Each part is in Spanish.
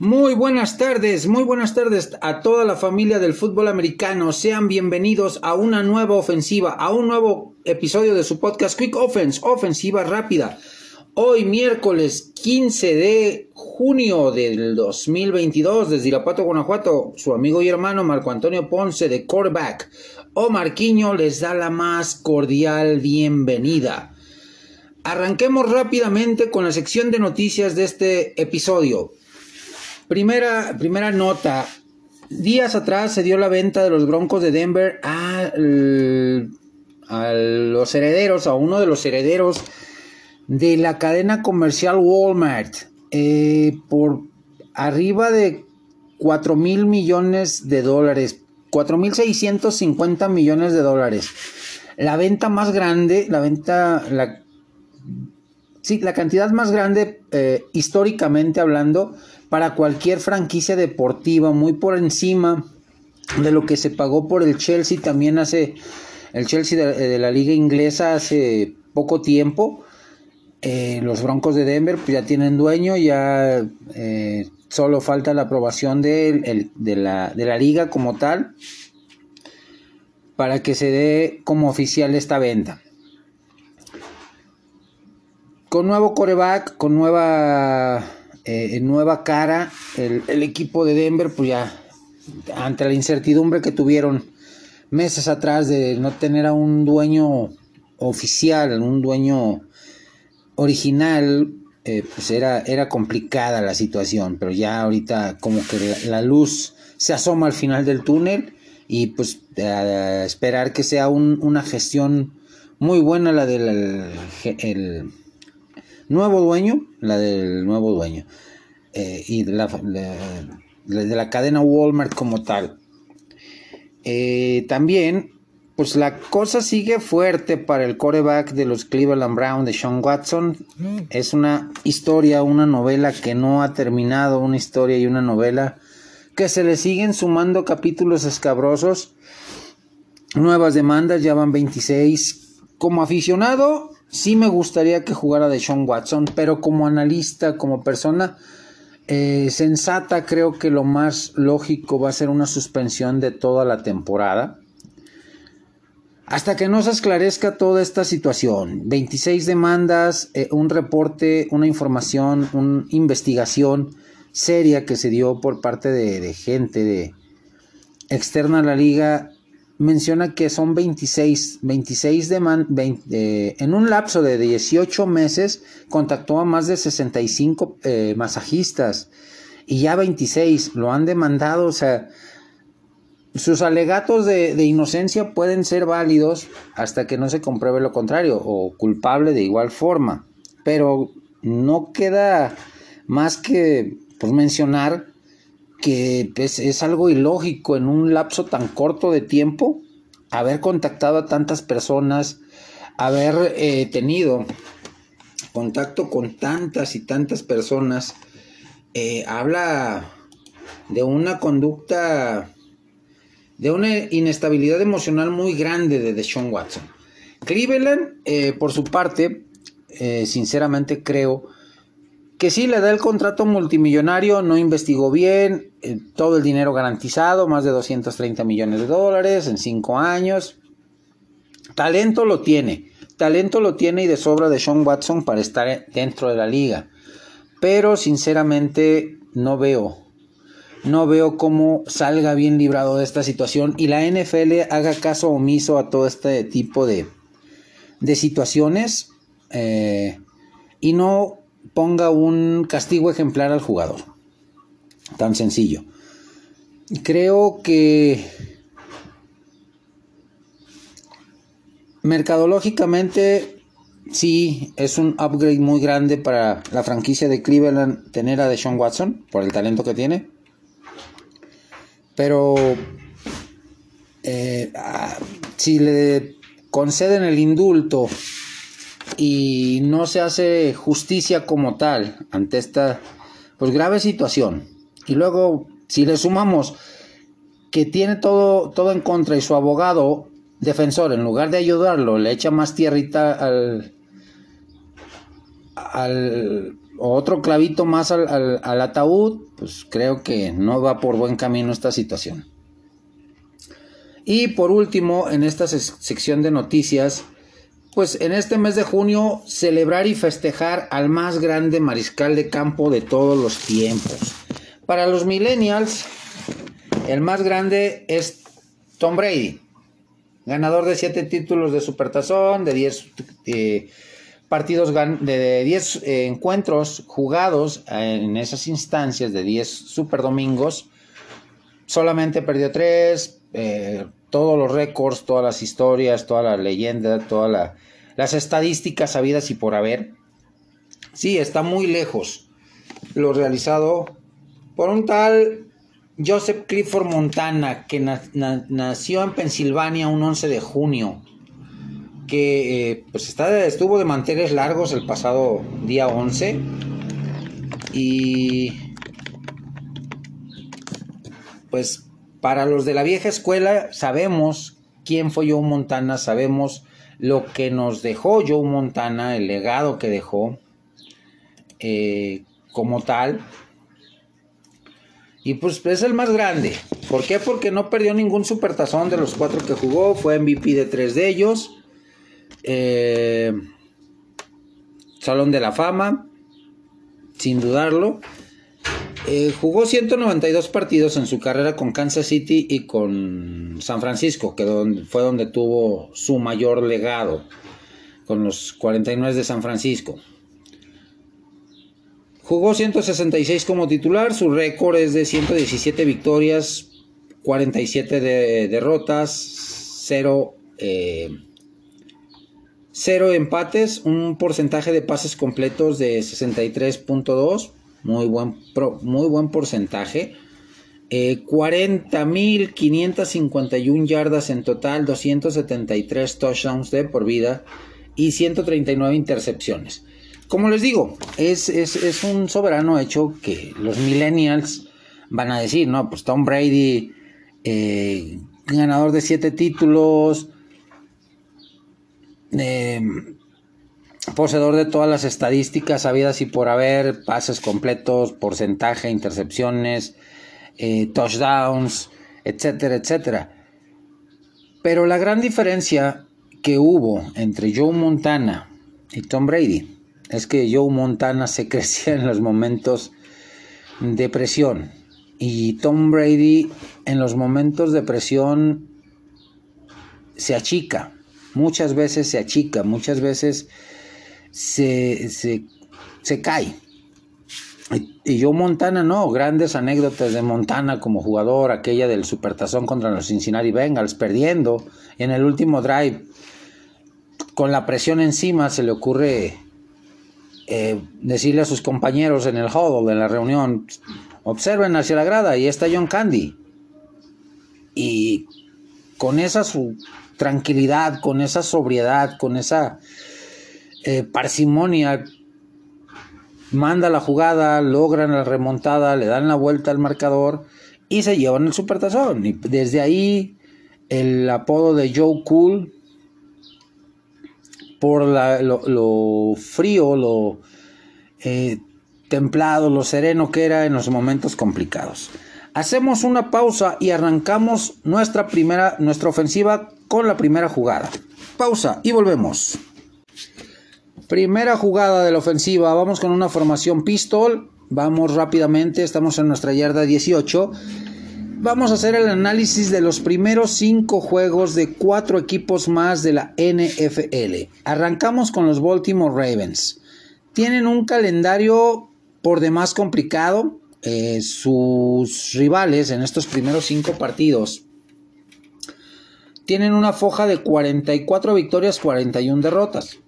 Muy buenas tardes, muy buenas tardes a toda la familia del fútbol americano. Sean bienvenidos a una nueva ofensiva, a un nuevo episodio de su podcast Quick Offense, ofensiva rápida. Hoy miércoles 15 de junio del 2022 desde Irapuato, Guanajuato, su amigo y hermano Marco Antonio Ponce de quarterback o Marquiño les da la más cordial bienvenida. Arranquemos rápidamente con la sección de noticias de este episodio. Primera, primera nota. Días atrás se dio la venta de los Broncos de Denver a, los herederos, a uno de los herederos de la cadena comercial Walmart eh, por arriba de 4 mil millones de dólares, 4 mil 650 millones de dólares. La venta más grande, la venta, sí, la cantidad más grande eh, históricamente hablando para cualquier franquicia deportiva, muy por encima de lo que se pagó por el Chelsea también hace, el Chelsea de, la liga inglesa hace poco tiempo. Eh, los Broncos de Denver pues, ya tienen dueño, ya eh, solo falta la aprobación de, la, de la liga como tal para que se dé como oficial esta venta con nuevo coreback, con nueva eh, nueva cara, el, equipo de Denver, pues ya, ante la incertidumbre que tuvieron meses atrás de no tener a un dueño oficial, un dueño original, eh, pues era, era complicada la situación, pero ya ahorita como que la, luz se asoma al final del túnel y pues esperar que sea una gestión muy buena la del el, nuevo dueño, la del nuevo dueño, eh, y de la, de la, cadena Walmart como tal. Eh, también, pues la cosa sigue fuerte para el coreback de los Cleveland Brown de Sean Watson. Es una historia, una novela que no ha terminado, una historia y una novela que se le siguen sumando capítulos escabrosos. Nuevas demandas, ya van 26. Como aficionado, Sí me gustaría que jugara de Sean Watson, pero como analista, como persona eh, sensata, creo que lo más lógico va a ser una suspensión de toda la temporada. Hasta que no se esclarezca toda esta situación. 26 demandas, eh, un reporte, una información, una investigación seria que se dio por parte de, de gente de externa a la liga menciona que son 26, 26 de en un lapso de 18 meses contactó a más de 65 eh, masajistas y ya 26 lo han demandado, o sea, sus alegatos de, de, inocencia pueden ser válidos hasta que no se compruebe lo contrario o culpable de igual forma, pero no queda más que pues, mencionar que es algo ilógico en un lapso tan corto de tiempo haber contactado a tantas personas, haber eh, tenido contacto con tantas y tantas personas, eh, habla de una conducta, de una inestabilidad emocional muy grande de Deshaun Watson. Cleveland, eh, por su parte, sinceramente creo que sí le da el contrato multimillonario, no investigó bien, eh, todo el dinero garantizado, más de 230 millones de dólares en 5 años. Talento lo tiene, talento lo tiene y de sobra de Sean Watson para estar dentro de la liga. Pero sinceramente no veo, no veo cómo salga bien librado de esta situación y la NFL haga caso omiso a todo este tipo de, de situaciones eh, y no ponga un castigo ejemplar al jugador. Tan sencillo. Creo que mercadológicamente sí es un upgrade muy grande para la franquicia de Cleveland tener a Deshaun Watson por el talento que tiene. Pero eh, ah, si le conceden el indulto y no se hace justicia como tal ante esta pues grave situación. Y luego si le sumamos que tiene todo todo en contra y su abogado defensor en lugar de ayudarlo le echa más tierrita al al otro clavito más al, al ataúd, pues creo que no va por buen camino esta situación. Y por último, en esta sección de noticias, pues en este mes de junio celebrar y festejar al más grande mariscal de campo de todos los tiempos. Para los millennials, el más grande es Tom Brady, ganador de 7 títulos de Supertazón, de 10 eh, partidos, de 10 eh, encuentros jugados en esas instancias, de 10 Super Domingos. Solamente perdió 3, eh, todos los récords, todas las historias, toda la leyenda, todas las estadísticas sabidas y por haber. Sí, está muy lejos lo realizado por un tal Joseph Clifford Montana, que nació en Pensilvania un 11 de junio, que eh, pues está, estuvo de manteles largos el pasado día 11 y pues para los de la vieja escuela sabemos quién fue Joe Montana, sabemos lo que nos dejó Joe Montana, el legado que dejó eh, como tal. Y pues es el más grande. ¿Por qué? Porque no perdió ningún supertazón de los cuatro que jugó. Fue MVP de tres de ellos. Eh, Salón de la Fama. Sin dudarlo. Eh, jugó 192 partidos en su carrera con Kansas City y con San Francisco, que fue donde tuvo su mayor legado, con los 49 de San Francisco. Jugó 166 como titular, su récord es de 117 victorias, 47 derrotas, 0, 0 eh, empates, un porcentaje de pases completos de 63.2 muy buen, muy buen porcentaje. 40.551 eh, yardas en total, 273 touchdowns de por vida y 139 intercepciones. Como les digo, es, un soberano hecho que los millennials van a decir, no, pues Tom Brady, eh, ganador de 7 títulos, eh, poseedor de todas las estadísticas habidas y por haber, pases completos, porcentaje, intercepciones, eh, touchdowns, etcétera, etcétera. Pero la gran diferencia que hubo entre Joe Montana y Tom Brady es que Joe Montana se crecía en los momentos de presión y Tom Brady en los momentos de presión se achica, muchas veces se achica, muchas veces se, se, cae. Y yo Montana no, grandes anécdotas de Montana como jugador, aquella del Supertazón contra los Cincinnati Bengals, perdiendo en el último drive, con la presión encima, se le ocurre eh, decirle a sus compañeros en el huddle, en la reunión, observen hacia la grada, y está John Candy. Y con esa su tranquilidad, con esa sobriedad, con esa eh, parsimonia, manda la jugada, logran la remontada, le dan la vuelta al marcador y se llevan el supertazón. Y desde ahí el apodo de Joe Cool por lo, frío, lo eh, templado, lo sereno que era en los momentos complicados. Hacemos una pausa y arrancamos nuestra primera, nuestra ofensiva con la primera jugada. Pausa y volvemos. Primera jugada de la ofensiva, vamos con una formación pistol, vamos rápidamente, estamos en nuestra yarda 18. Vamos a hacer el análisis de los primeros cinco juegos de cuatro equipos más de la NFL. Arrancamos con los Baltimore Ravens. Tienen un calendario por demás complicado. Eh, sus rivales en estos primeros cinco partidos tienen una foja de 44 victorias, 41 derrotas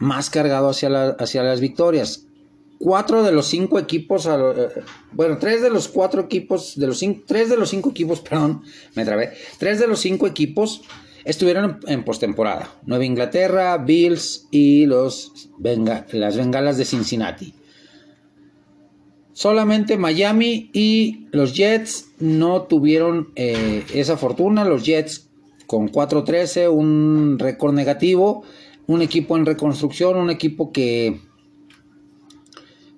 más cargado hacia, las victorias. Cuatro de los cinco equipos, eh, bueno, tres de los cuatro equipos, de los tres de los cinco equipos, perdón, me trabé, tres de los cinco equipos estuvieron en, postemporada. Nueva Inglaterra, Bills y los las Bengalas de Cincinnati. Solamente Miami y los Jets no tuvieron eh, esa fortuna. Los Jets con 4-13, un récord negativo un equipo en reconstrucción, un equipo que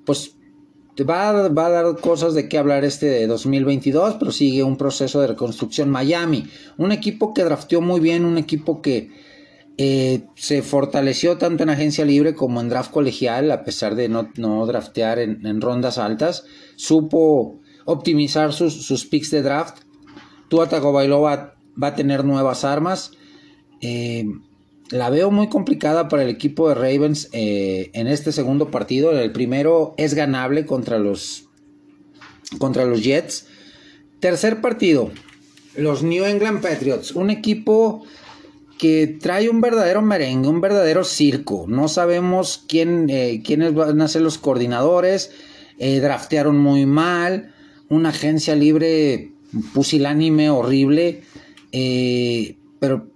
pues va, va a dar cosas de qué hablar este de 2022, pero sigue un proceso de reconstrucción. Miami, un equipo que drafteó muy bien, un equipo que eh, se fortaleció tanto en agencia libre como en draft colegial, a pesar de no, no draftear en, rondas altas. Supo optimizar sus, sus picks de draft. Tua Tagovailoa va a tener nuevas armas. Eh, la veo muy complicada para el equipo de Ravens eh, en este segundo partido. El primero es ganable contra los, contra los Jets. Tercer partido, los New England Patriots. Un equipo que trae un verdadero merengue, un verdadero circo. No sabemos quién, eh, quiénes van a ser los coordinadores. Eh, draftearon muy mal. Una agencia libre pusilánime, horrible. pero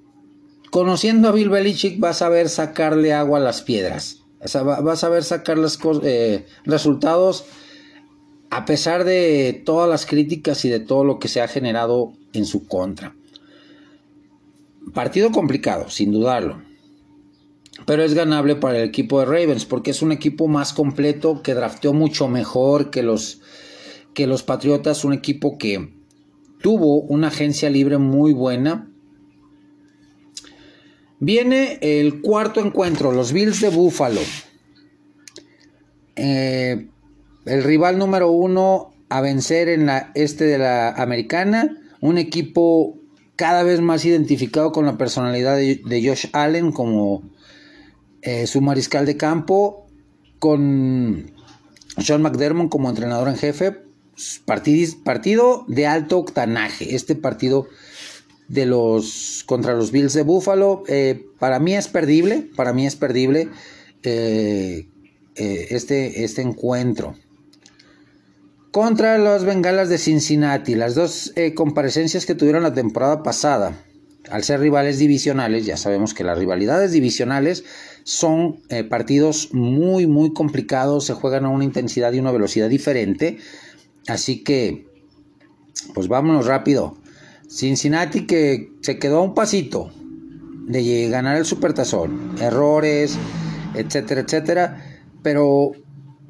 conociendo a Bill Belichick vas a ver sacarle agua a las piedras. vas a ver sacar los eh, resultados a pesar de todas las críticas y de todo lo que se ha generado en su contra. Partido complicado, sin dudarlo. Pero es ganable para el equipo de Ravens porque es un equipo más completo que drafteó mucho mejor que los, que los Patriotas. Un equipo que tuvo una agencia libre muy buena Viene el cuarto encuentro, los Bills de Buffalo. Eh, el rival número uno a vencer en la este de la americana. Un equipo cada vez más identificado con la personalidad de, Josh Allen como eh, su mariscal de campo. Con Sean McDermott como entrenador en jefe. partido de alto octanaje. Este partido de los contra los Bills de Buffalo. Eh, para mí es perdible, para mí es perdible eh, eh, este, este encuentro. Contra los Bengalas de Cincinnati, las dos comparecencias que tuvieron la temporada pasada, al ser rivales divisionales, ya sabemos que las rivalidades divisionales son partidos muy, muy complicados, se juegan a una intensidad y una velocidad diferente. Así que, pues vámonos rápido Cincinnati que se quedó a un pasito de ganar el supertazón, errores, etcétera, etcétera, pero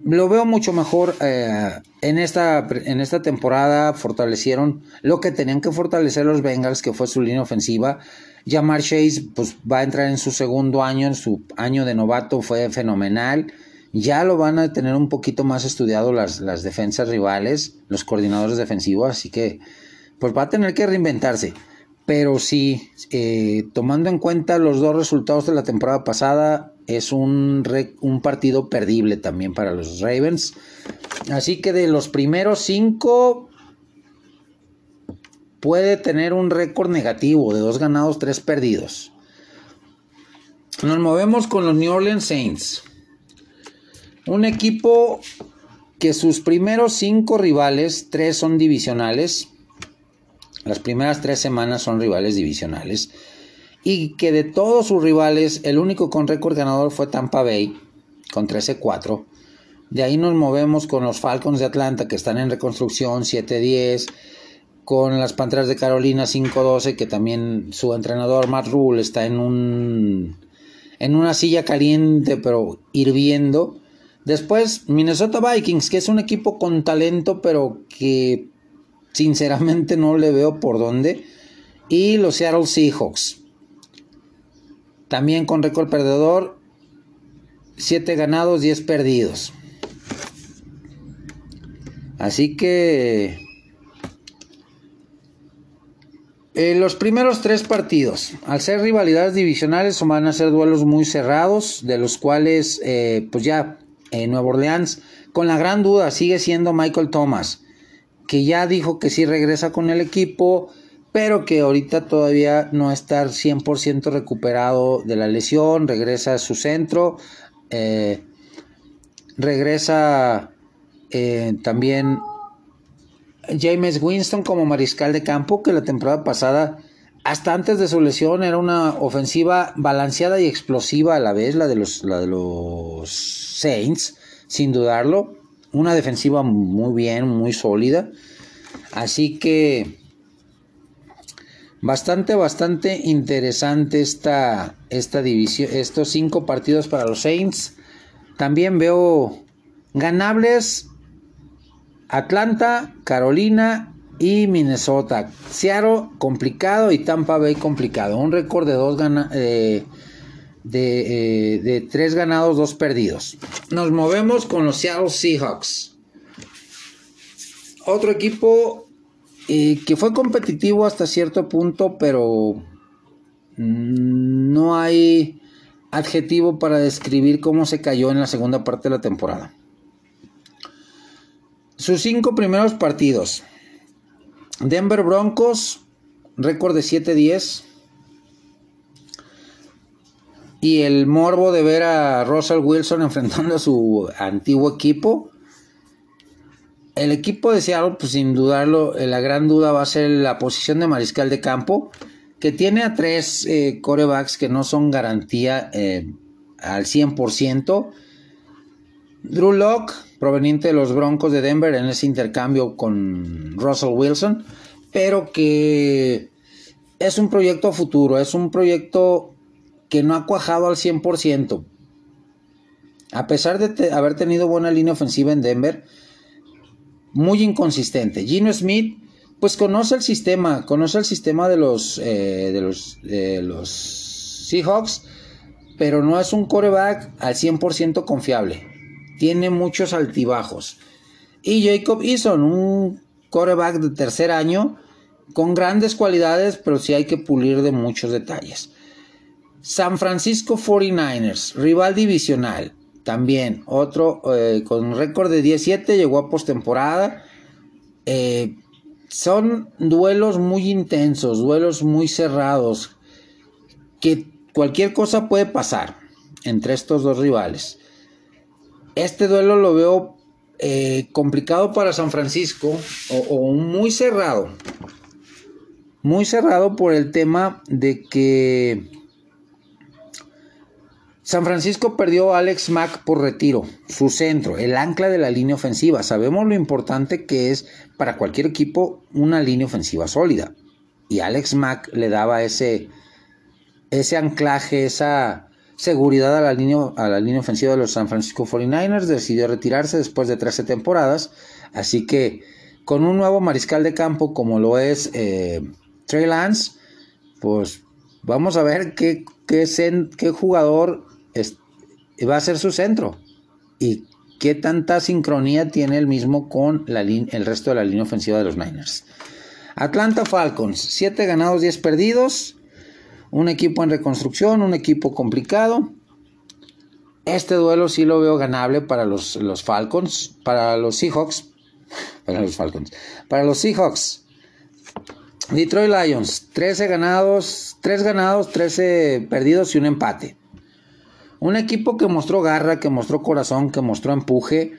lo veo mucho mejor eh, en, esta, en esta temporada. Fortalecieron lo que tenían que fortalecer los Bengals, que fue su línea ofensiva. Jamar Chase pues, va a entrar en su segundo año, en su año de novato fue fenomenal. Ya lo van a tener un poquito más estudiado las, las defensas rivales, los coordinadores defensivos, así que pues va a tener que reinventarse. Pero sí, eh, tomando en cuenta los dos resultados de la temporada pasada, es un, un partido perdible también para los Ravens. Así que de los primeros cinco, puede tener un récord negativo de dos ganados, tres perdidos. Nos movemos con los New Orleans Saints. Un equipo que sus primeros cinco rivales, tres son divisionales, las primeras tres semanas son rivales divisionales. Y que de todos sus rivales, el único con récord ganador fue Tampa Bay, con 13-4. De ahí nos movemos con los Falcons de Atlanta, que están en reconstrucción, 7-10. Con las Panteras de Carolina, 5-12, que también su entrenador Matt Rule está en un en una silla caliente, pero hirviendo. Después, Minnesota Vikings, que es un equipo con talento, pero que Sinceramente no le veo por dónde. Y los Seattle Seahawks. También con récord perdedor. 7 ganados, 10 perdidos. Así que... En los primeros tres partidos, al ser rivalidades divisionales, van a ser duelos muy cerrados, de los cuales, eh, pues ya, en Nueva Orleans, con la gran duda, sigue siendo Michael Thomas que ya dijo que sí regresa con el equipo, pero que ahorita todavía no está 100% recuperado de la lesión, regresa a su centro, eh, regresa eh, también James Winston como mariscal de campo, que la temporada pasada, hasta antes de su lesión, era una ofensiva balanceada y explosiva a la vez, la de los, la de los Saints, sin dudarlo una defensiva muy bien, muy sólida. Así que bastante, bastante interesante esta, esta división, estos cinco partidos para los Saints. También veo Ganables Atlanta, Carolina y Minnesota. Seattle complicado y Tampa Bay complicado. Un récord de dos eh, de, de, tres ganados, dos perdidos. Nos movemos con los Seattle Seahawks. Otro equipo eh, que fue competitivo hasta cierto punto, pero no hay adjetivo para describir cómo se cayó en la segunda parte de la temporada. Sus cinco primeros partidos. Denver Broncos, récord de 7-10. Y el morbo de ver a Russell Wilson enfrentando a su antiguo equipo. El equipo de Seattle, pues sin dudarlo, eh, la gran duda va a ser la posición de mariscal de campo, que tiene a tres eh, corebacks que no son garantía eh, al 100%. Drew Locke, proveniente de los Broncos de Denver en ese intercambio con Russell Wilson, pero que es un proyecto futuro, es un proyecto que no ha cuajado al 100%. A pesar de haber tenido buena línea ofensiva en Denver, muy inconsistente. Gino Smith, pues conoce el sistema, conoce el sistema de los, eh, Seahawks, pero no es un coreback al 100% confiable tiene muchos altibajos. Y Jacob Eason, un coreback de tercer año, con grandes cualidades, pero sí hay que pulir de muchos detalles. San Francisco 49ers, rival divisional, también otro eh, con récord de 17, llegó a postemporada. Eh, son duelos muy intensos, duelos muy cerrados, que cualquier cosa puede pasar entre estos dos rivales. Este duelo lo veo eh, complicado para San Francisco o, muy cerrado. Muy cerrado por el tema de que San Francisco perdió a Alex Mack por retiro, su centro, el ancla de la línea ofensiva. Sabemos lo importante que es para cualquier equipo una línea ofensiva sólida. Y Alex Mack le daba ese, ese anclaje, esa, seguridad a la, línea, a la línea ofensiva de los San Francisco 49ers, decidió retirarse después de 13 temporadas, así que con un nuevo mariscal de campo como lo es eh, Trey Lance, pues vamos a ver qué, qué, qué jugador va a ser su centro y qué tanta sincronía tiene el mismo con la, el resto de la línea ofensiva de los Niners. Atlanta Falcons, 7 ganados, 10 perdidos. Un equipo en reconstrucción, un equipo complicado. Este duelo sí lo veo ganable para los, los Falcons, para los Seahawks. Para los Falcons. Para los Seahawks. Detroit Lions, 13 ganados, 3 ganados, 13 perdidos y un empate. Un equipo que mostró garra, que mostró corazón, que mostró empuje,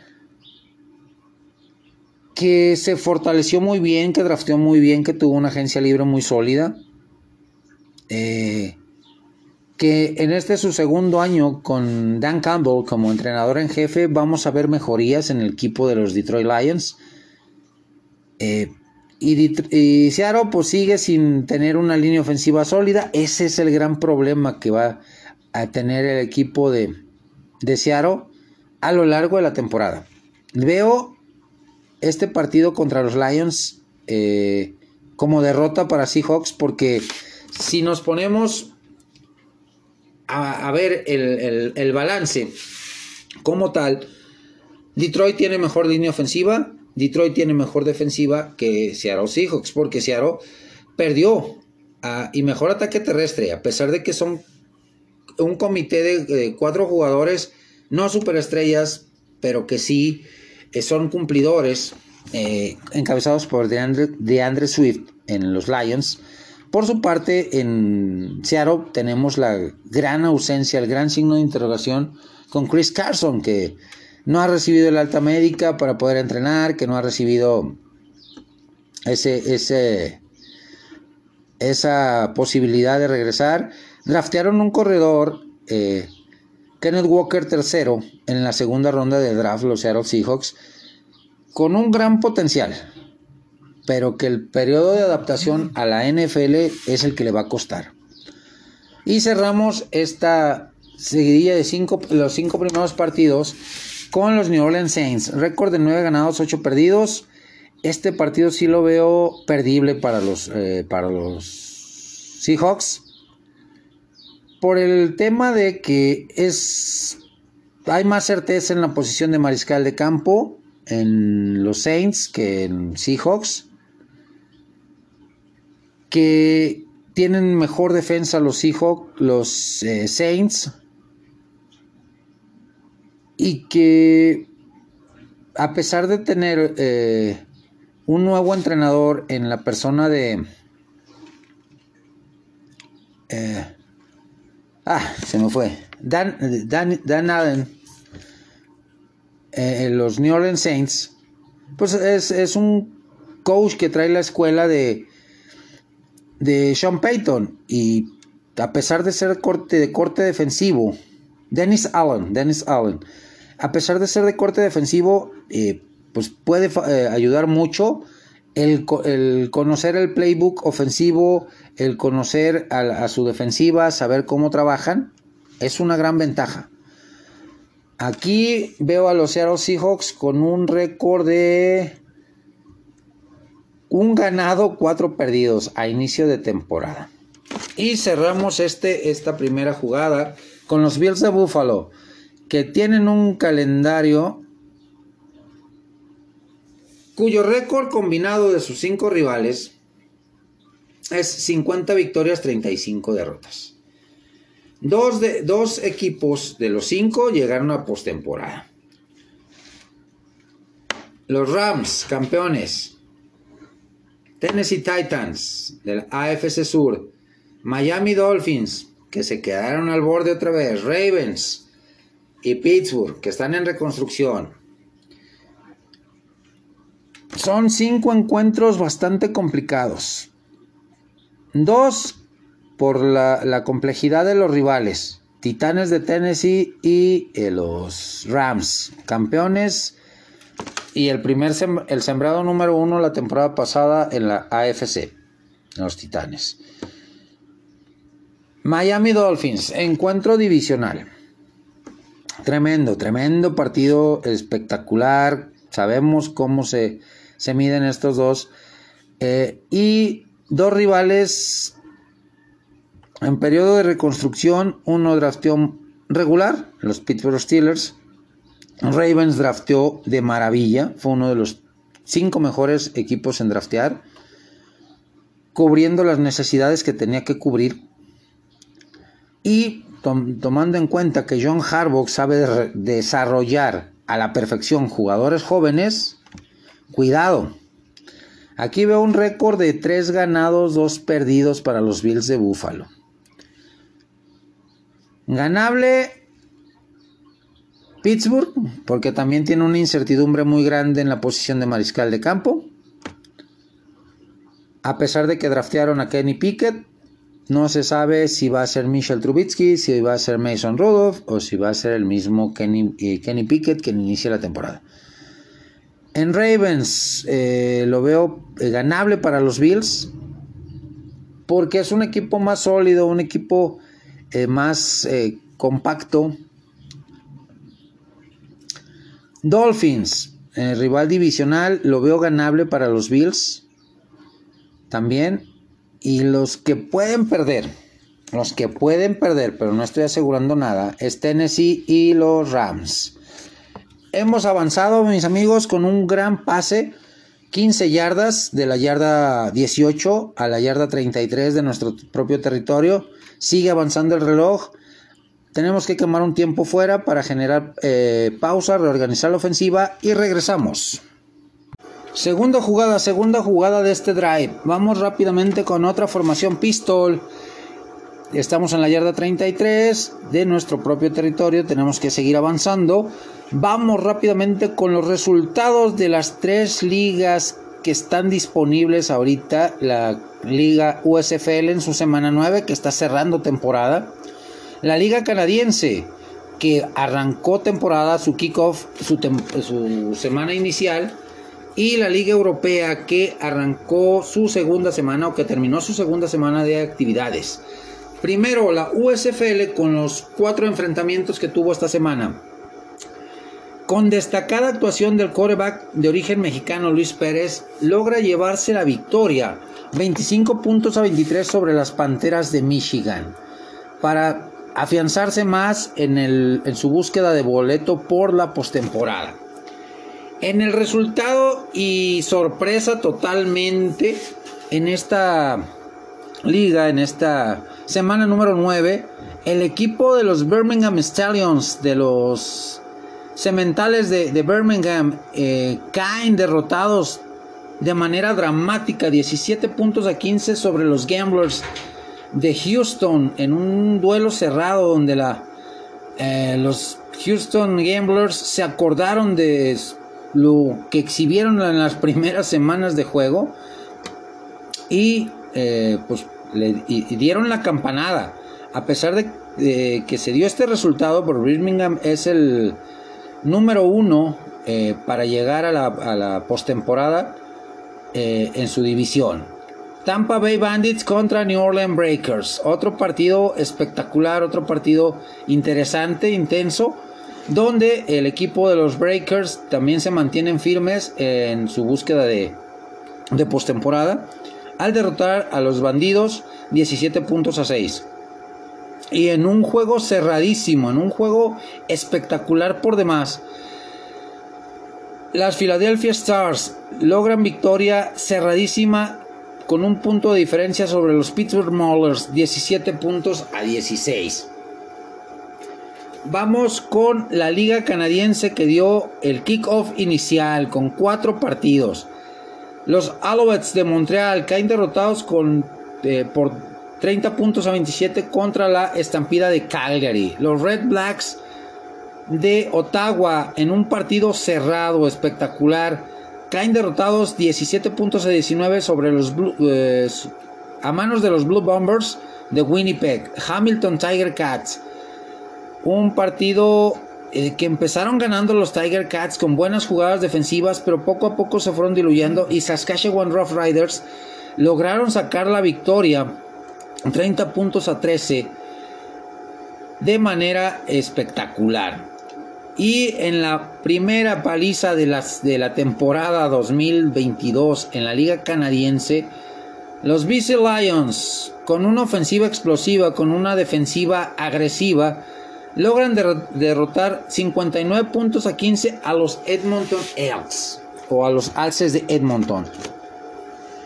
que se fortaleció muy bien, que drafteó muy bien, que tuvo una agencia libre muy sólida. Eh, que en este su segundo año con Dan Campbell como entrenador en jefe vamos a ver mejorías en el equipo de los Detroit Lions. Eh, y, Seattle pues sigue sin tener una línea ofensiva sólida. Ese es el gran problema que va a tener el equipo de, de Seattle a lo largo de la temporada. Veo este partido contra los Lions eh, como derrota para Seahawks porque si nos ponemos a, ver el, balance como tal, Detroit tiene mejor línea ofensiva, Detroit tiene mejor defensiva que Seattle Seahawks, porque Seattle perdió y mejor ataque terrestre, a pesar de que son un comité de, cuatro jugadores, no superestrellas, pero que sí eh, son cumplidores, eh, encabezados por DeAndre, DeAndre Swift en los Lions. Por su parte, en Seattle tenemos la gran ausencia, el gran signo de interrogación con Chris Carson, que no ha recibido el alta médica para poder entrenar, que no ha recibido ese, esa posibilidad de regresar. Draftearon un corredor, eh, Kenneth Walker III, en la segunda ronda del draft, los Seattle Seahawks, con un gran potencial pero que el periodo de adaptación a la NFL es el que le va a costar. Y cerramos esta seguidilla de cinco, los cinco primeros partidos con los New Orleans Saints. Récord de 9 ganados, 8 perdidos. Este partido sí lo veo perdible para los, eh, para los Seahawks. Por el tema de que es. Hay más certeza en la posición de mariscal de campo en los Saints que en Seahawks. Que tienen mejor defensa los Seahawks, los eh, Saints. Y que a pesar de tener eh, un nuevo entrenador en la persona de... Eh, ah, se me fue. Dan, Dan, Allen, eh, los New Orleans Saints, pues es, un coach que trae la escuela de, de Sean Payton y a pesar de ser corte, de corte defensivo, Dennis Allen, Dennis Allen, a pesar de ser de corte defensivo, eh, pues puede eh, ayudar mucho el, conocer el playbook ofensivo, el conocer a, su defensiva, saber cómo trabajan, es una gran ventaja. Aquí veo a los Seattle Seahawks con un récord de un ganado, cuatro perdidos a inicio de temporada. Y cerramos este, esta primera jugada con los Bills de Buffalo, que tienen un calendario cuyo récord combinado de sus cinco rivales es 50 victorias, 35 derrotas. Dos, de, dos equipos de los cinco llegaron a postemporada. Los Rams, campeones. Tennessee Titans, del AFC Sur. Miami Dolphins, que se quedaron al borde otra vez. Ravens y Pittsburgh, que están en reconstrucción. Son cinco encuentros bastante complicados. Dos por la, complejidad de los rivales. Titanes de Tennessee y eh, los Rams, campeones. Y el primer el sembrado número uno la temporada pasada en la AFC, los Titanes. Miami Dolphins, encuentro divisional. Tremendo, tremendo partido espectacular. Sabemos cómo se, se miden estos dos. Eh, y dos rivales en periodo de reconstrucción. Uno drafteó regular, los Pittsburgh Steelers. Ravens drafteó de maravilla. Fue uno de los cinco mejores equipos en draftear. Cubriendo las necesidades que tenía que cubrir. Y tomando en cuenta que John Harbaugh sabe desarrollar a la perfección jugadores jóvenes, Cuidado. Aquí veo un récord de 3 ganados, 2 perdidos para los Bills de Buffalo. Ganable Pittsburgh, porque también tiene una incertidumbre muy grande en la posición de mariscal de campo. A pesar de que draftearon a Kenny Pickett, no se sabe si va a ser Michel Trubitsky, si va a ser Mason Rudolph o si va a ser el mismo Kenny, eh, Kenny Pickett que inicia la temporada. En Ravens eh, lo veo eh, ganable para los Bills porque es un equipo más sólido, un equipo eh, más compacto. Dolphins, rival divisional, lo veo ganable para los Bills también. Y los que pueden perder, los que pueden perder, pero no estoy asegurando nada, es Tennessee y los Rams. Hemos avanzado, mis amigos, con un gran pase. 15 yardas de la yarda 18 a la yarda 33 de nuestro propio territorio. Sigue avanzando el reloj. Tenemos que quemar un tiempo fuera para generar eh, pausa, reorganizar la ofensiva y regresamos. Segunda jugada, segunda jugada de este drive. Vamos rápidamente con otra formación pistol. Estamos en la yarda 33 de nuestro propio territorio. Tenemos que seguir avanzando. Vamos rápidamente con los resultados de las tres ligas que están disponibles ahorita. La liga USFL en su semana 9 que está cerrando temporada. La liga canadiense que arrancó temporada, su kickoff, su, su semana inicial. Y la liga europea que arrancó su segunda semana o que terminó su segunda semana de actividades. Primero, la USFL con los cuatro enfrentamientos que tuvo esta semana. Con destacada actuación del quarterback de origen mexicano Luis Pérez, logra llevarse la victoria 25 puntos a 23 sobre las Panteras de Michigan para afianzarse más en, en su búsqueda de boleto por la postemporada. En el resultado y sorpresa totalmente en esta liga, en esta semana número 9, el equipo de los Birmingham Stallions, de los Cementales de, Birmingham, eh, caen derrotados de manera dramática, 17 puntos a 15 sobre los Gamblers de Houston, en un duelo cerrado donde la, eh, los Houston Gamblers se acordaron de lo que exhibieron en las primeras semanas de juego y eh, pues le dieron la campanada. A pesar de, que se dio este resultado, por Birmingham es el número uno eh, para llegar a la, a la postemporada eh, en su división. Tampa Bay Bandits contra New Orleans Breakers. Otro partido espectacular, otro partido interesante, intenso donde el equipo de los Breakers también se mantienen firmes en su búsqueda de, de postemporada al derrotar a los bandidos 17 puntos a 6. Y en un juego cerradísimo, en un juego espectacular por demás, las Philadelphia Stars logran victoria cerradísima con un punto de diferencia sobre los Pittsburgh Maulers, 17 puntos a 16. Vamos con la liga canadiense que dio el kickoff inicial con cuatro partidos. Los Alouettes de Montreal caen derrotados con, eh, por 30 puntos a 27 contra la estampida de Calgary. Los Red Blacks de Ottawa en un partido cerrado, espectacular. Caen derrotados 17 puntos a 19 sobre los eh, a manos de los Blue Bombers de Winnipeg. Hamilton Tiger Cats un partido eh, que empezaron ganando los Tiger Cats con buenas jugadas defensivas, pero poco a poco se fueron diluyendo y Saskatchewan Rough Riders lograron sacar la victoria 30 puntos a 13 de manera espectacular. Y en la primera paliza de, las, de la temporada 2022 en la liga canadiense, los BC Lions, con una ofensiva explosiva, con una defensiva agresiva, logran derrotar 59 puntos a 15 a los Edmonton Elks o a los Alces de Edmonton.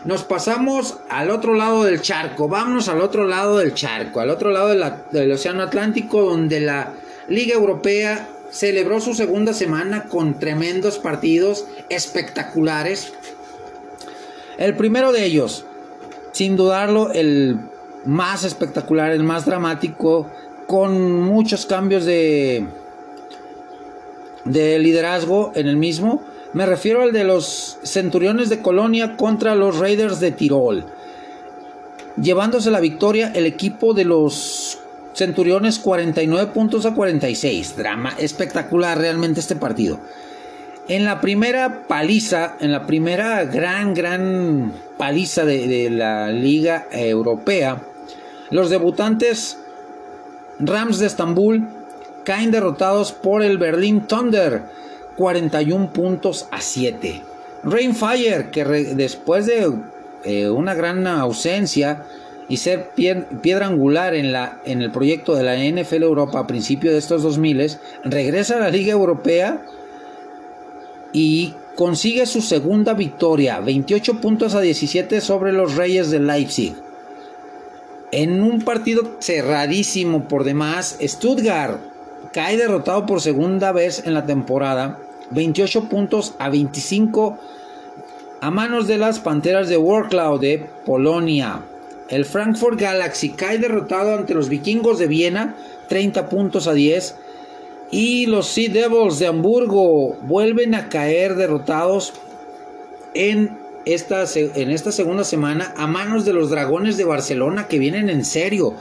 Nos pasamos al otro lado del charco, vámonos al otro lado del charco, al otro lado del Océano Atlántico, donde la Liga Europea celebró su segunda semana con tremendos partidos espectaculares. El primero de ellos, sin dudarlo, el más espectacular, el más dramático, con muchos cambios de, de liderazgo en el mismo. Me refiero al de los Centuriones de Colonia contra los Raiders de Tirol. Llevándose la victoria el equipo de los Centuriones 49 puntos a 46. Drama espectacular realmente este partido. En la primera paliza, en la primera gran, gran paliza de la Liga Europea, los debutantes Rams de Estambul caen derrotados por el Berlin Thunder 41 puntos a 7. Rainfire que después de eh, una gran ausencia y ser piedra angular en, la, en el proyecto de la NFL Europa a principios de estos 2000 regresa a la Liga Europea y consigue su segunda victoria, 28 puntos a 17 sobre los Reyes de Leipzig. En un partido cerradísimo por demás, Stuttgart cae derrotado por segunda vez en la temporada, 28 puntos a 25 a manos de las Panteras de Warclaw de Polonia. El Frankfurt Galaxy cae derrotado ante los Vikingos de Viena, 30 puntos a 10. Y los Sea Devils de Hamburgo vuelven a caer derrotados en esta, en esta segunda semana a manos de los Dragones de Barcelona que vienen en serio.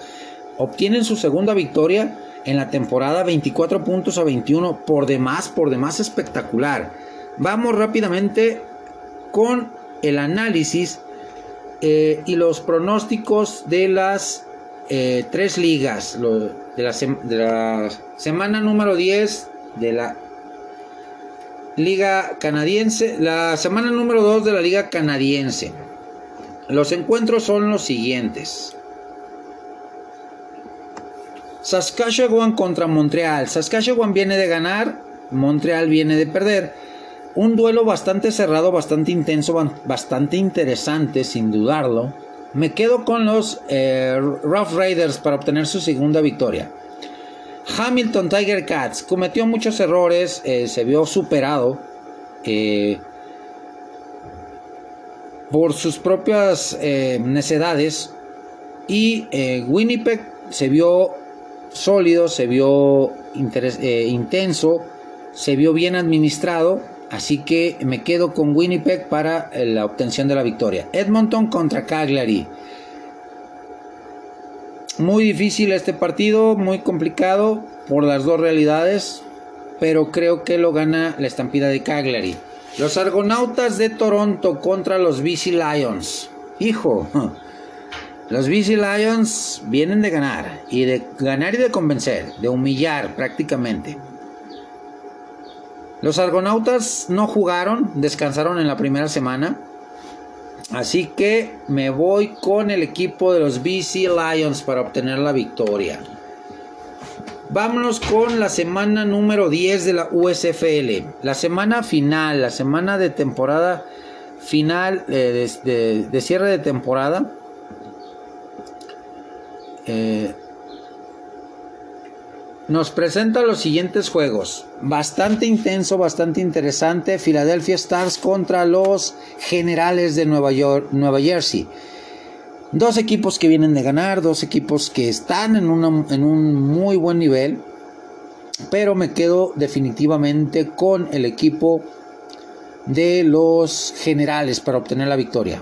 Obtienen su segunda victoria en la temporada 24 puntos a 21 por demás, por demás espectacular. Vamos rápidamente con el análisis eh, y los pronósticos de las eh, tres ligas de, la de la semana número 10 de la Liga Canadiense, la semana número 2 de la Liga Canadiense. Los encuentros son los siguientes. Saskatchewan contra Montreal. Saskatchewan viene de ganar, Montreal viene de perder. Un duelo bastante cerrado, bastante intenso, bastante interesante, sin dudarlo. Me quedo con los eh, Rough Raiders para obtener su segunda victoria. Hamilton Tiger Cats cometió muchos errores, eh, se vio superado eh, por sus propias necedades y Winnipeg se vio sólido, se vio intenso, se vio bien administrado Así que me quedo con Winnipeg para eh, la obtención de la victoria. Edmonton contra Cagliari. Muy difícil este partido, muy complicado por las dos realidades, pero creo que lo gana la estampida de Cagliari. Los Argonautas de Toronto contra los BC Lions. Hijo, los BC Lions vienen de ganar y de ganar y de convencer, de humillar prácticamente. Los argonautas no jugaron, descansaron en la primera semana. Así que me voy con el equipo de los BC Lions para obtener la victoria. Vámonos con la semana número 10 de la USFL. La semana final, la semana de temporada final, eh, de, cierre de temporada. Eh, nos presenta los siguientes juegos. Bastante intenso, bastante interesante. Philadelphia Stars contra los Generales de Nueva, York, Nueva Jersey. Dos equipos que vienen de ganar, dos equipos que están en, en un muy buen nivel. Pero me quedo definitivamente con el equipo de los Generales para obtener la victoria.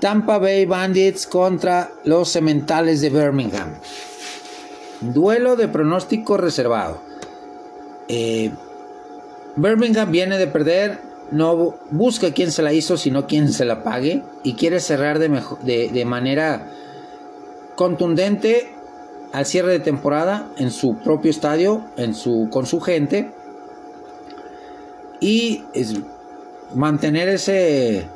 Tampa Bay Bandits contra los Cementales de Birmingham. Duelo de pronóstico reservado. Eh, Birmingham viene de perder, no busca quién se la hizo, sino quién se la pague. Y quiere cerrar de, de, manera contundente al cierre de temporada en su propio estadio, en su, con su gente. Y mantener ese,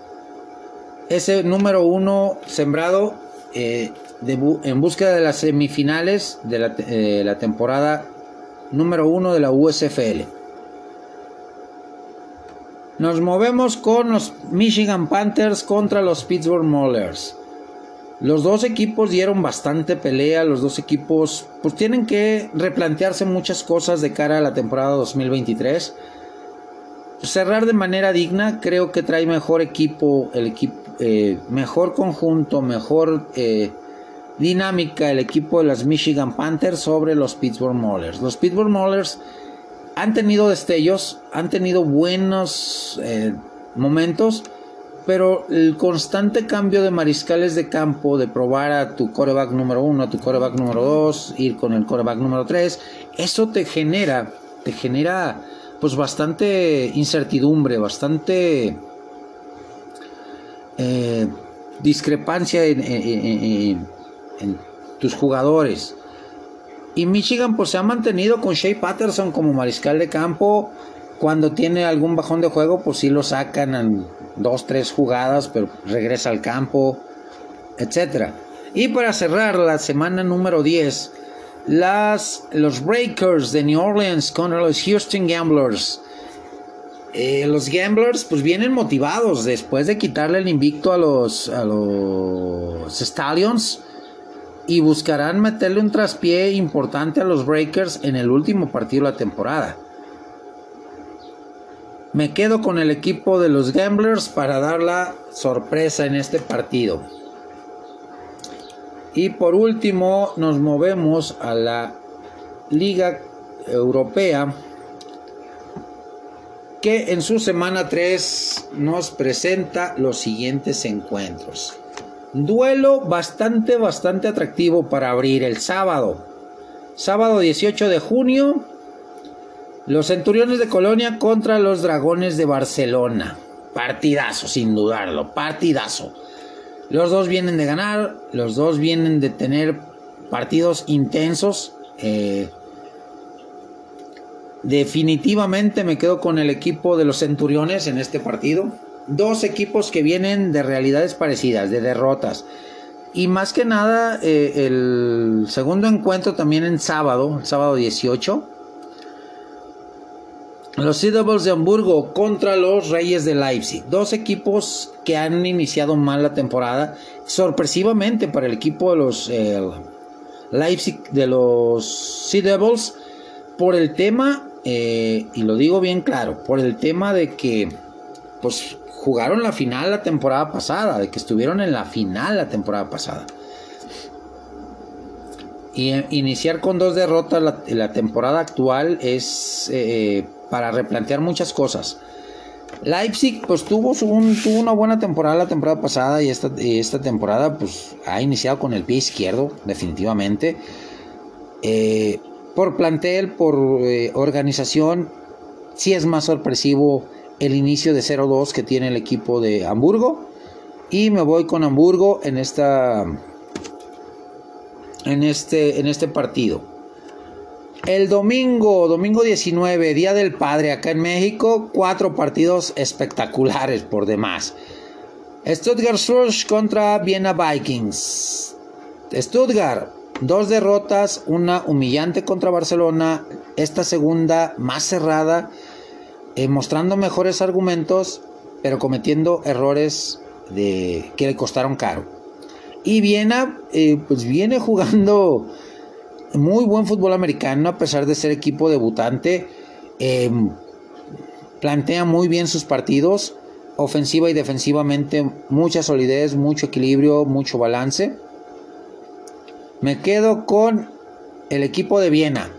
ese número uno sembrado eh, en búsqueda de las semifinales de la, eh, la temporada número uno de la USFL. Nos movemos con los Michigan Panthers contra los Pittsburgh Maulers. Los dos equipos dieron bastante pelea, los dos equipos pues tienen que replantearse muchas cosas de cara a la temporada 2023. Cerrar de manera digna, creo que trae mejor equipo, el eh, mejor conjunto, mejor eh, dinámica el equipo de las Michigan Panthers sobre los Pittsburgh Maulers. Los Pittsburgh Maulers han tenido destellos, han tenido buenos eh, momentos, pero el constante cambio de mariscales de campo, de probar a tu coreback número uno, a tu coreback número dos, ir con el coreback número tres, eso te genera, te genera pues bastante incertidumbre, bastante eh, discrepancia en, tus jugadores. Y Michigan pues se ha mantenido con Shea Patterson como mariscal de campo. Cuando tiene algún bajón de juego, pues sí lo sacan en dos, tres jugadas, pero regresa al campo, etc. Y para cerrar la semana número 10, las, los Breakers de New Orleans contra los Houston Gamblers. Eh, los Gamblers pues vienen motivados después de quitarle el invicto a los, a los Stallions y buscarán meterle un traspié importante a los Breakers en el último partido de la temporada. Me quedo con el equipo de los Gamblers para dar la sorpresa en este partido. Y por último nos movemos a la Liga Europea que en su semana 3 nos presenta los siguientes encuentros. Duelo bastante, bastante atractivo para abrir el sábado. Sábado 18 de junio. Los Centuriones de Colonia contra los Dragones de Barcelona. Partidazo, sin dudarlo. Partidazo. Los dos vienen de ganar. Los dos vienen de tener partidos intensos. Eh, Definitivamente me quedo con el equipo de los Centuriones en este partido. Dos equipos que vienen de realidades parecidas, de derrotas. Y más que nada, eh, el segundo encuentro también en sábado, sábado 18. Los Sea Devils de Hamburgo contra los Reyes de Leipzig. Dos equipos que han iniciado mal la temporada. Sorpresivamente para el equipo de los eh, Leipzig, de los Sea Devils, por el tema, eh, y lo digo bien claro, por el tema de que pues jugaron la final la temporada pasada, de que estuvieron en la final la temporada pasada. Y eh, iniciar con dos derrotas la, temporada actual es eh, para replantear muchas cosas. Leipzig pues tuvo, tuvo una buena temporada la temporada pasada y esta, esta temporada pues ha iniciado con el pie izquierdo definitivamente. Eh, por plantel, por organización, sí es más sorpresivo el inicio de 0-2 que tiene el equipo de Hamburgo. Y me voy con Hamburgo en esta. En este, en este partido. El domingo, domingo 19, Día del Padre acá en México, cuatro partidos espectaculares por demás. Stuttgart Surge contra Viena Vikings. Stuttgart, dos derrotas, una humillante contra Barcelona, esta segunda más cerrada eh, mostrando mejores argumentos, pero cometiendo errores que le costaron caro. Y Viena, eh, pues viene jugando muy buen fútbol americano, a pesar de ser equipo debutante. Em, plantea muy bien sus partidos, ofensiva y defensivamente, mucha solidez, mucho equilibrio, mucho balance. Me quedo con el equipo de Viena.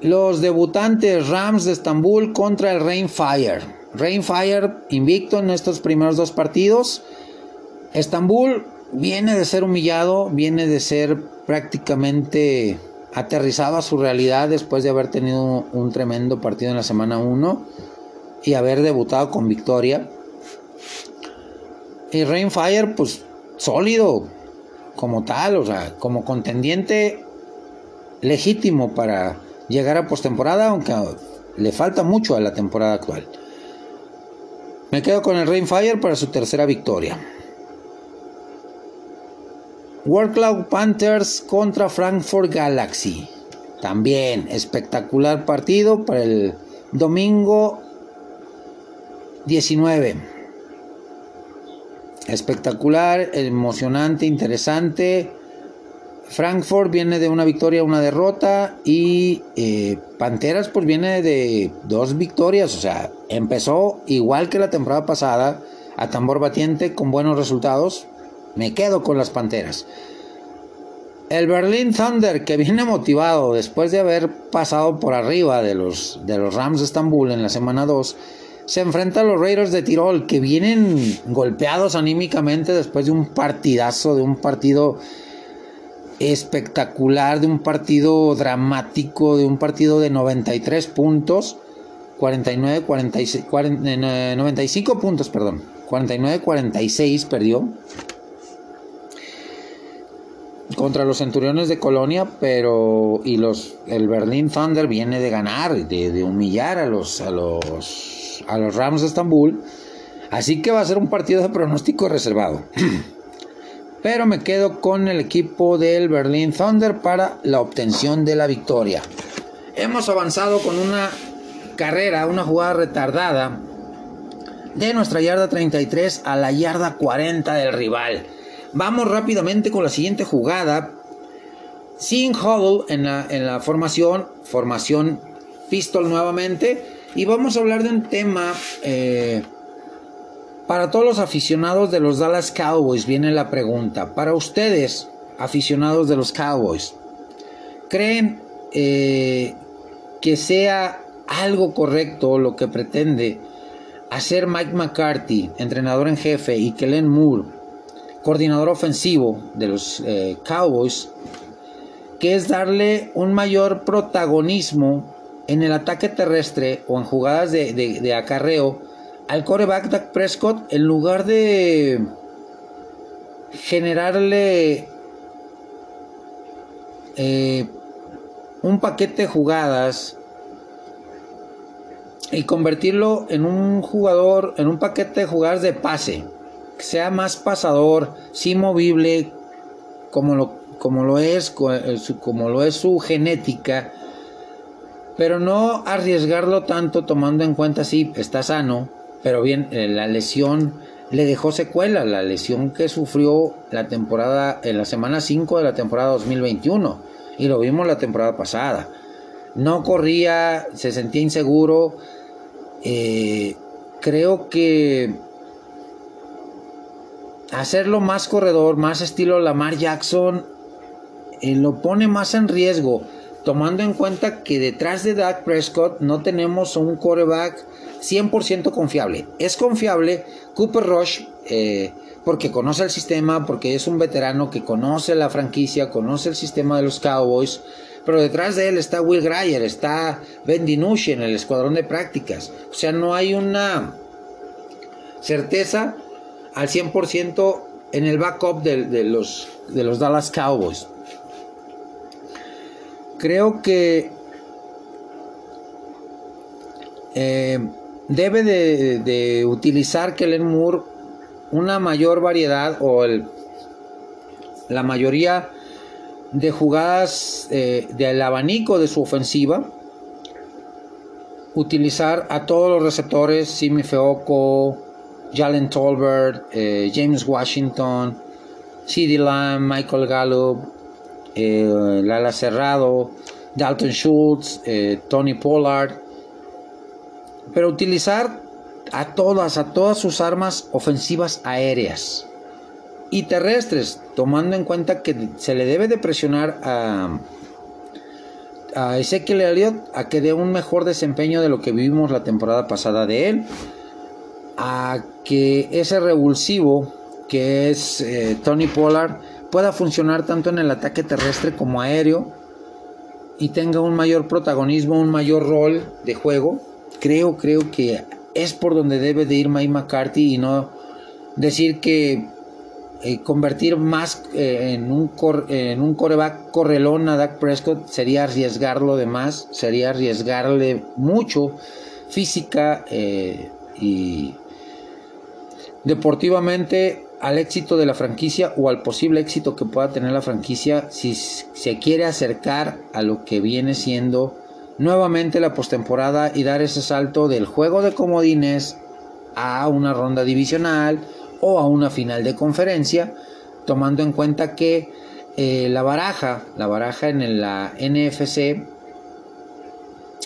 Los debutantes Rams de Estambul contra el Rainfire. Rainfire invicto en estos primeros dos partidos. Estambul viene de ser humillado, viene de ser prácticamente aterrizado a su realidad después de haber tenido un tremendo partido en la semana 1 y haber debutado con victoria. Y Rainfire, pues sólido como tal, o sea, como contendiente legítimo para llegar a postemporada, aunque le falta mucho a la temporada actual. Me quedo con el Rainfire para su tercera victoria. World Cloud Panthers contra Frankfurt Galaxy. También espectacular partido para el domingo 19. Espectacular, emocionante, interesante. Frankfurt viene de una victoria, una derrota y eh, Panteras pues viene de dos victorias, o sea, empezó igual que la temporada pasada a tambor batiente con buenos resultados. Me quedo con las Panteras. El Berlin Thunder que viene motivado después de haber pasado por arriba de los, de los Rams de Estambul en la semana 2 se enfrenta a los Raiders de Tirol que vienen golpeados anímicamente después de un partidazo, de un partido espectacular, de un partido dramático, de un partido de 93 puntos, 49, 46, 95 puntos, perdón, 49, 46 perdió contra los Centuriones de Colonia, pero y los el Berlin Thunder viene de ganar, de, de humillar a los a los a los Rams de Estambul, así que va a ser un partido de pronóstico reservado. pero me quedo con el equipo del Berlin Thunder para la obtención de la victoria. Hemos avanzado con una carrera, una jugada retardada de nuestra yarda 33 a la yarda 40 del rival. Vamos rápidamente con la siguiente jugada. Sin huddle en la, formación, formación pistol nuevamente. Y vamos a hablar de un tema eh, para todos los aficionados de los Dallas Cowboys viene la pregunta. Para ustedes, aficionados de los Cowboys, ¿creen eh, que sea algo correcto lo que pretende hacer Mike McCarthy, entrenador en jefe, y Kellen Moore, coordinador ofensivo de los eh, Cowboys, que es darle un mayor protagonismo en el ataque terrestre o en jugadas de acarreo al coreback Dak Prescott en lugar de generarle eh, un paquete de jugadas y convertirlo en un jugador, en un paquete de jugadas de pase, que sea más pasador, sí movible, como lo, como lo es, como lo es su genética, pero no arriesgarlo tanto tomando en cuenta si está sano, pero bien, eh, la lesión le dejó secuela, la lesión que sufrió la temporada, en la semana 5 de la temporada 2021, y lo vimos la temporada pasada. No corría, se sentía inseguro. Eh, creo que hacerlo más corredor, más estilo Lamar Jackson, eh, lo pone más en riesgo, tomando en cuenta que detrás de Dak Prescott no tenemos un quarterback 100% confiable. Es confiable Cooper Rush eh, porque conoce el sistema, porque es un veterano que conoce la franquicia, conoce el sistema de los Cowboys. Pero detrás de él está Will Greyer, está Ben DiNucci en el escuadrón de prácticas. O sea, no hay una certeza al 100% en el backup de, los, de los Dallas Cowboys. Creo que eh, debe de, utilizar Kellen Moore una mayor variedad o la mayoría de jugadas eh, del abanico de su ofensiva. Utilizar a todos los receptores, Simi Feoco, Jalen Tolbert, eh, James Washington, CeeDee Lamb, Michael Gallup, eh, Lala Cerrado, Dalton Schultz, Tony Pollard, pero utilizar a todas, a todas sus armas ofensivas aéreas y terrestres, tomando en cuenta que se le debe de presionar a, a Ezekiel Elliott a que dé un mejor desempeño de lo que vivimos la temporada pasada de él, a que ese revulsivo que es eh, Tony Pollard pueda funcionar tanto en el ataque terrestre como aéreo y tenga un mayor protagonismo, un mayor rol de juego creo, creo que es por donde debe de ir Mike McCarthy y no decir que eh, convertir más eh, en, un en un coreback correlón a Dak Prescott sería arriesgarlo de más, sería arriesgarle mucho física eh, y deportivamente al éxito de la franquicia o al posible éxito que pueda tener la franquicia si se quiere acercar a lo que viene siendo nuevamente la postemporada y dar ese salto del juego de comodines a una ronda divisional o a una final de conferencia, tomando en cuenta que eh, la baraja, la baraja en la NFC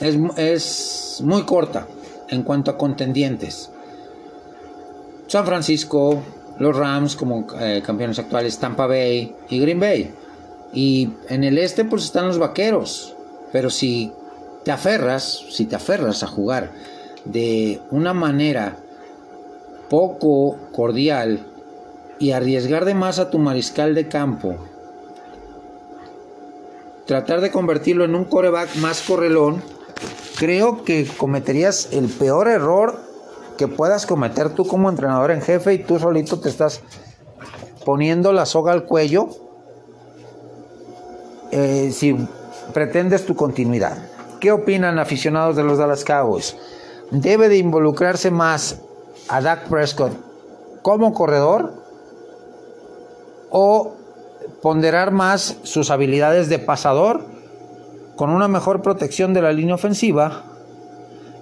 es, es muy corta en cuanto a contendientes. San Francisco, los Rams como eh, campeones actuales, Tampa Bay y Green Bay. Y en el este pues están los Vaqueros. Pero si te aferras, si te aferras a jugar de una manera poco cordial y arriesgar de más a tu mariscal de campo, tratar de convertirlo en un coreback más correlón, creo que cometerías el peor error que puedas cometer tú como entrenador en jefe y tú solito te estás poniendo la soga al cuello eh, si pretendes tu continuidad. ¿Qué opinan aficionados de los Dallas Cowboys? ¿Debe de involucrarse más a Dak Prescott como corredor o ponderar más sus habilidades de pasador con una mejor protección de la línea ofensiva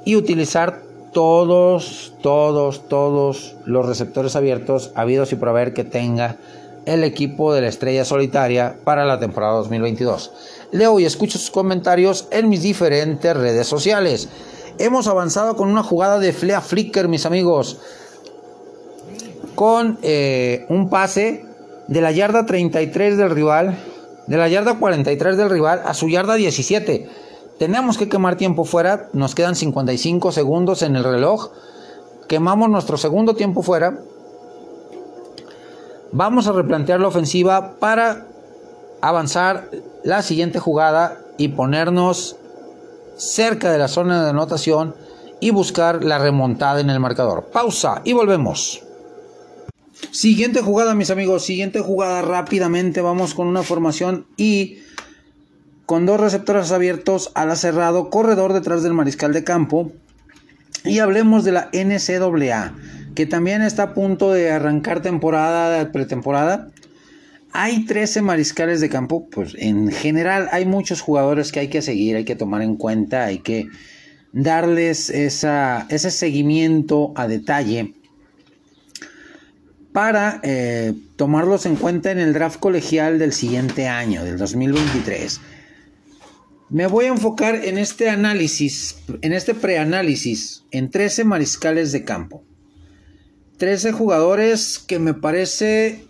y utilizar todos, todos, todos los receptores abiertos habidos y por haber que tenga el equipo de la estrella solitaria para la temporada 2022. Leo y escucho sus comentarios en mis diferentes redes sociales. Hemos avanzado con una jugada de Flea Flicker, mis amigos. Con eh, un pase de la yarda 33 del rival, de la yarda 43 del rival a su yarda 17. Tenemos que quemar tiempo fuera, nos quedan 55 segundos en el reloj. Quemamos nuestro segundo tiempo fuera. Vamos a replantear la ofensiva para avanzar la siguiente jugada y ponernos cerca de la zona de anotación y buscar la remontada en el marcador. Pausa y volvemos. Siguiente jugada, mis amigos. Siguiente jugada rápidamente. Vamos con una formación y con dos receptores abiertos, ala cerrado, corredor detrás del mariscal de campo. Y hablemos de la NCAA, que también está a punto de arrancar temporada, pretemporada. Hay 13 mariscales de campo, pues en general hay muchos jugadores que hay que seguir, hay que tomar en cuenta, hay que darles ese seguimiento a detalle para eh, tomarlos en cuenta en el draft colegial del siguiente año, del 2023. Me voy a enfocar en este análisis, en este preanálisis, en 13 mariscales de campo. 13 jugadores que me parece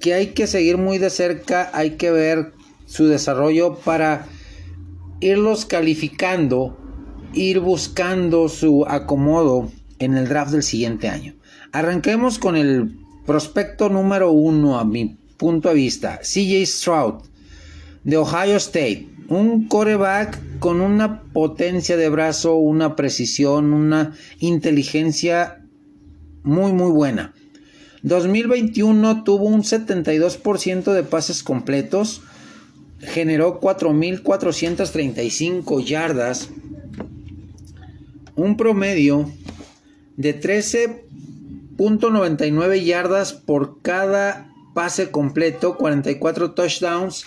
que hay que seguir muy de cerca, hay que ver su desarrollo para irlos calificando, ir buscando su acomodo en el draft del siguiente año. Arranquemos con el prospecto número uno a mi punto de vista, CJ Stroud de Ohio State. Un coreback con una potencia de brazo, una precisión, una inteligencia muy muy buena. 2021 tuvo un 72% de pases completos, generó 4.435 yardas, un promedio de 13.99 yardas por cada pase completo, 44 touchdowns,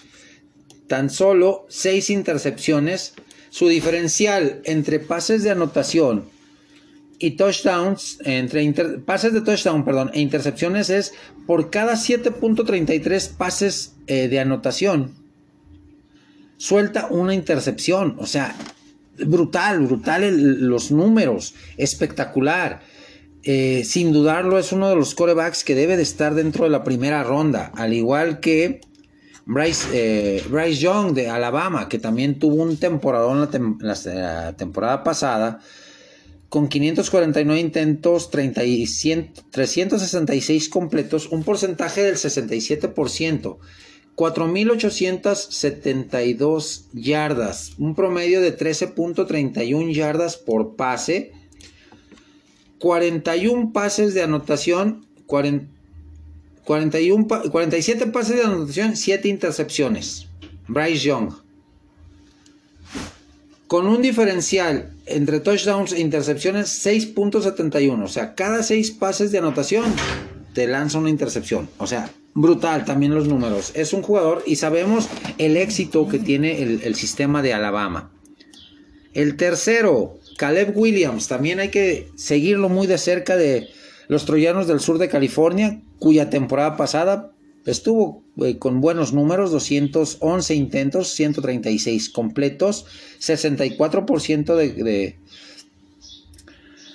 tan solo 6 intercepciones. Su diferencial entre pases de anotación y touchdowns, entre pases de touchdown, perdón, e intercepciones es por cada 7.33 pases eh, de anotación. Suelta una intercepción, o sea, brutal, brutal los números, espectacular. Eh, sin dudarlo es uno de los corebacks que debe de estar dentro de la primera ronda, al igual que Bryce, eh, Bryce Young de Alabama, que también tuvo un temporada la temporada pasada con 549 intentos, 366 completos, un porcentaje del 67%, 4.872 yardas, un promedio de 13.31 yardas por pase, 41 pases de anotación, 41, 47 pases de anotación, 7 intercepciones. Bryce Young. Con un diferencial entre touchdowns e intercepciones 6.71. O sea, cada 6 pases de anotación te lanza una intercepción. O sea, brutal también los números. Es un jugador y sabemos el éxito que tiene el, sistema de Alabama. El tercero, Caleb Williams. También hay que seguirlo muy de cerca de los Troyanos del sur de California, cuya temporada pasada Estuvo eh, con buenos números, 211 intentos, 136 completos, 64% de, de,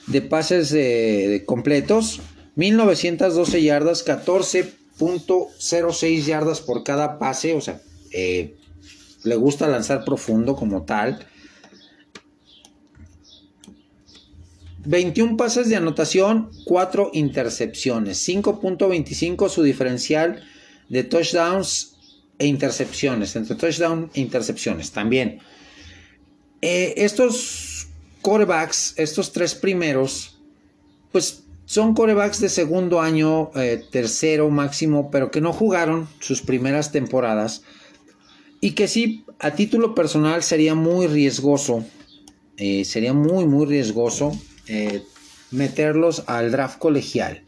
de pases de, completos, 1912 yardas, 14.06 yardas por cada pase, o sea, eh, le gusta lanzar profundo como tal. 21 pases de anotación, 4 intercepciones, 5.25 su diferencial de touchdowns e intercepciones, entre touchdowns e intercepciones también. Eh, estos corebacks, estos tres primeros, pues son corebacks de segundo año, eh, tercero máximo, pero que no jugaron sus primeras temporadas y que sí, a título personal sería muy riesgoso, eh, sería muy, muy riesgoso meterlos al draft colegial.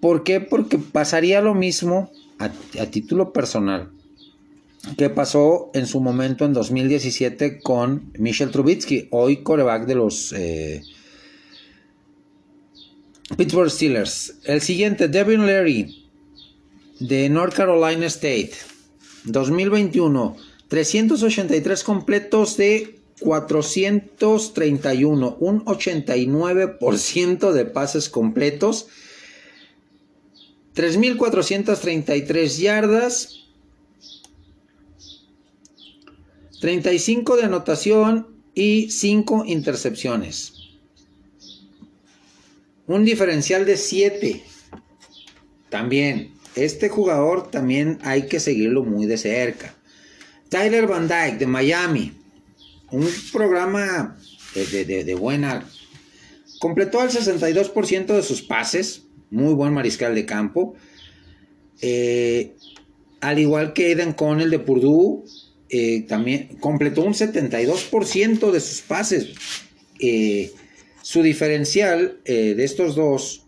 ¿Por qué? Porque pasaría lo mismo a, título personal que pasó en su momento en 2017 con Michel Trubitsky, hoy coreback de los eh, Pittsburgh Steelers. El siguiente, Devin Leary, de North Carolina State, 2021, 383 completos de 431, un 89% de pases completos 3.433 yardas. 35 de anotación y 5 intercepciones. Un diferencial de 7. También, este jugador también hay que seguirlo muy de cerca. Tyler Van Dyke de Miami. Un programa de, de buena. Completó el 62% de sus pases muy buen mariscal de campo. Eh, al igual que Eden Connell de Purdue, eh, también completó un 72% de sus pases. eh, su diferencial eh, de estos dos,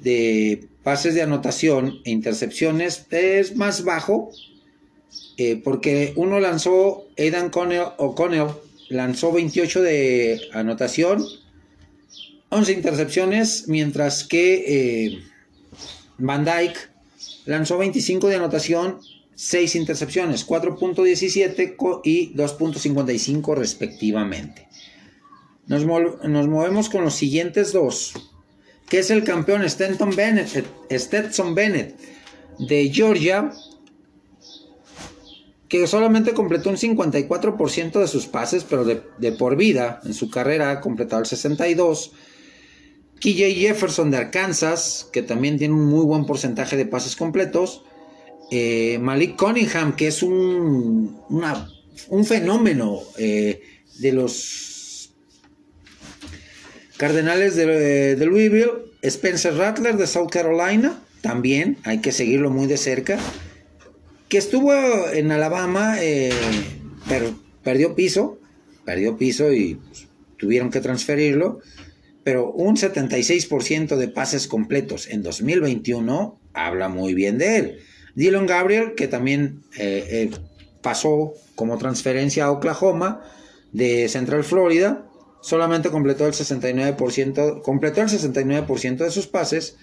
de pases de anotación e intercepciones, es más bajo, eh, porque uno lanzó, Aidan O'Connell lanzó 28 de anotación, 11 intercepciones, mientras que Van Dyke lanzó 25 de anotación, 6 intercepciones, 4.17 y 2.55 respectivamente. Nos, movemos con los siguientes dos, que es el campeón Bennett, Stetson Bennett de Georgia, que solamente completó un 54% de sus pases, pero de, de, por vida en su carrera ha completado el 62%. KJ Jefferson de Arkansas, que también tiene un muy buen porcentaje de pases completos. Eh, Malik Cunningham, que es un, un fenómeno eh, de los Cardenales de, Louisville. Spencer Rattler de South Carolina, también hay que seguirlo muy de cerca. Que estuvo en Alabama, eh, pero perdió piso, perdió piso y pues, tuvieron que transferirlo pero un 76% de pases completos en 2021 habla muy bien de él. Dylan Gabriel, que también eh, eh, pasó como transferencia a Oklahoma de Central Florida, solamente completó el 69%, completó el 69% de sus pases.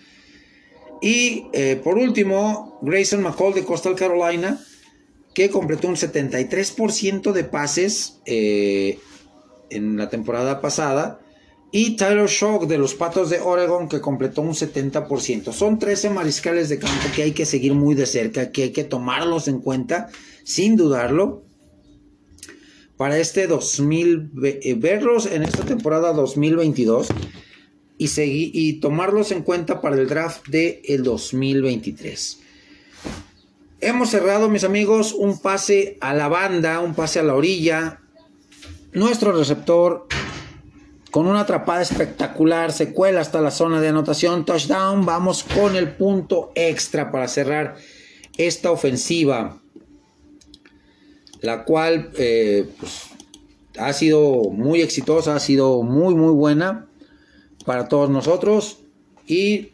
Y eh, por último, Grayson McCall de Coastal Carolina, que completó un 73% de pases en la temporada pasada y Tyler Shock de los Patos de Oregon que completó un 70%. Son 13 mariscales de campo que hay que seguir muy de cerca, que hay que tomarlos en cuenta sin dudarlo. Para este 2000, eh, verlos en esta temporada 2022 y, seguir, y tomarlos en cuenta para el draft del el 2023. Hemos cerrado, mis amigos, un pase a la banda, un pase a la orilla. Nuestro receptor con una atrapada espectacular, se cuela hasta la zona de anotación, touchdown, vamos con el punto extra para cerrar esta ofensiva, la cual eh, pues, ha sido muy exitosa, ha sido muy muy buena para todos nosotros y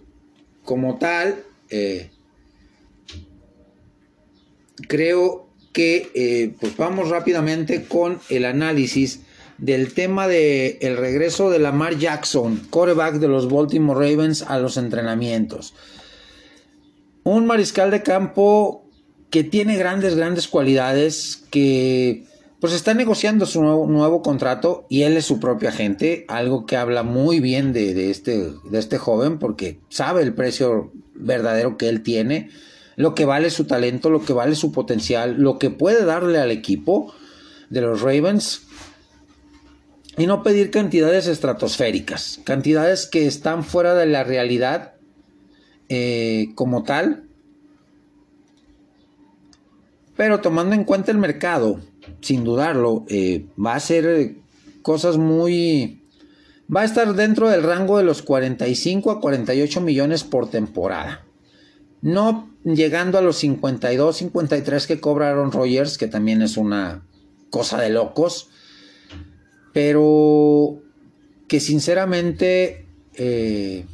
como tal eh, creo que eh, pues vamos rápidamente con el análisis del tema de el regreso de Lamar Jackson, quarterback de los Baltimore Ravens a los entrenamientos. Un mariscal de campo que tiene grandes, grandes cualidades, que pues está negociando su nuevo, nuevo contrato y él es su propio agente, algo que habla muy bien de, este, de este joven porque sabe el precio verdadero que él tiene, lo que vale su talento, lo que vale su potencial, lo que puede darle al equipo de los Ravens y no pedir cantidades estratosféricas, cantidades que están fuera de la realidad eh, como tal, pero tomando en cuenta el mercado, sin dudarlo, eh, va a ser eh, cosas muy... Va a estar dentro del rango de los 45 a 48 millones por temporada. No llegando a los 52, 53 que cobraron Rogers, que también es una cosa de locos pero que sinceramente eh,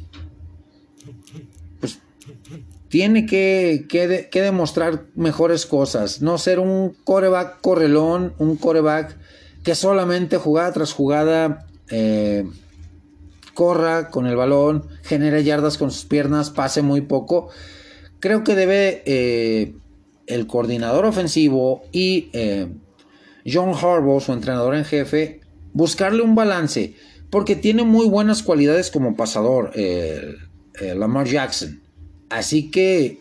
tiene que, demostrar mejores cosas, no ser un coreback correlón, un coreback que solamente jugada tras jugada eh, corra con el balón, genere yardas con sus piernas, pase muy poco. Creo que debe eh, el coordinador ofensivo y John Harbaugh, su entrenador en jefe, buscarle un balance, porque tiene muy buenas cualidades como pasador, eh, eh, Lamar Jackson. Así que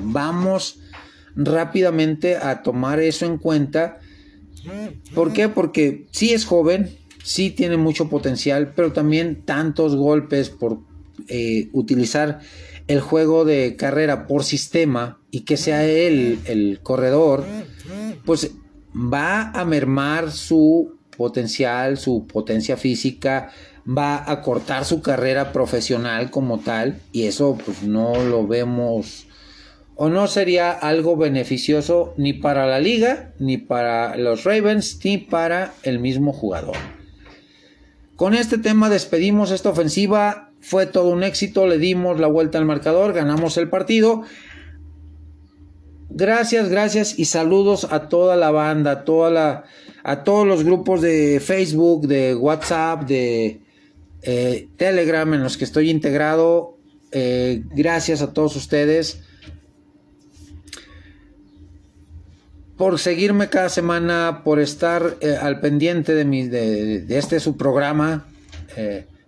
vamos rápidamente a tomar eso en cuenta. ¿Por qué? Porque sí es joven, sí tiene mucho potencial, pero también tantos golpes por eh, utilizar el juego de carrera por sistema y que sea él el corredor, pues va a mermar su potencial, su potencia física, va a cortar su carrera profesional como tal y eso pues no lo vemos o no sería algo beneficioso ni para la liga, ni para los Ravens, ni para el mismo jugador. Con este tema despedimos esta ofensiva. Fue todo un éxito, le dimos la vuelta al marcador, ganamos el partido. Gracias, gracias y saludos a toda la banda, a, toda la, a todos los grupos de Facebook, de WhatsApp, de eh, Telegram en los que estoy integrado. Eh, gracias a todos ustedes por seguirme cada semana, por estar eh, al pendiente de, mi, de, de este su programa.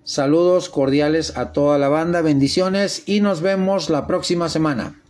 saludos cordiales a toda la banda, bendiciones y nos vemos la próxima semana.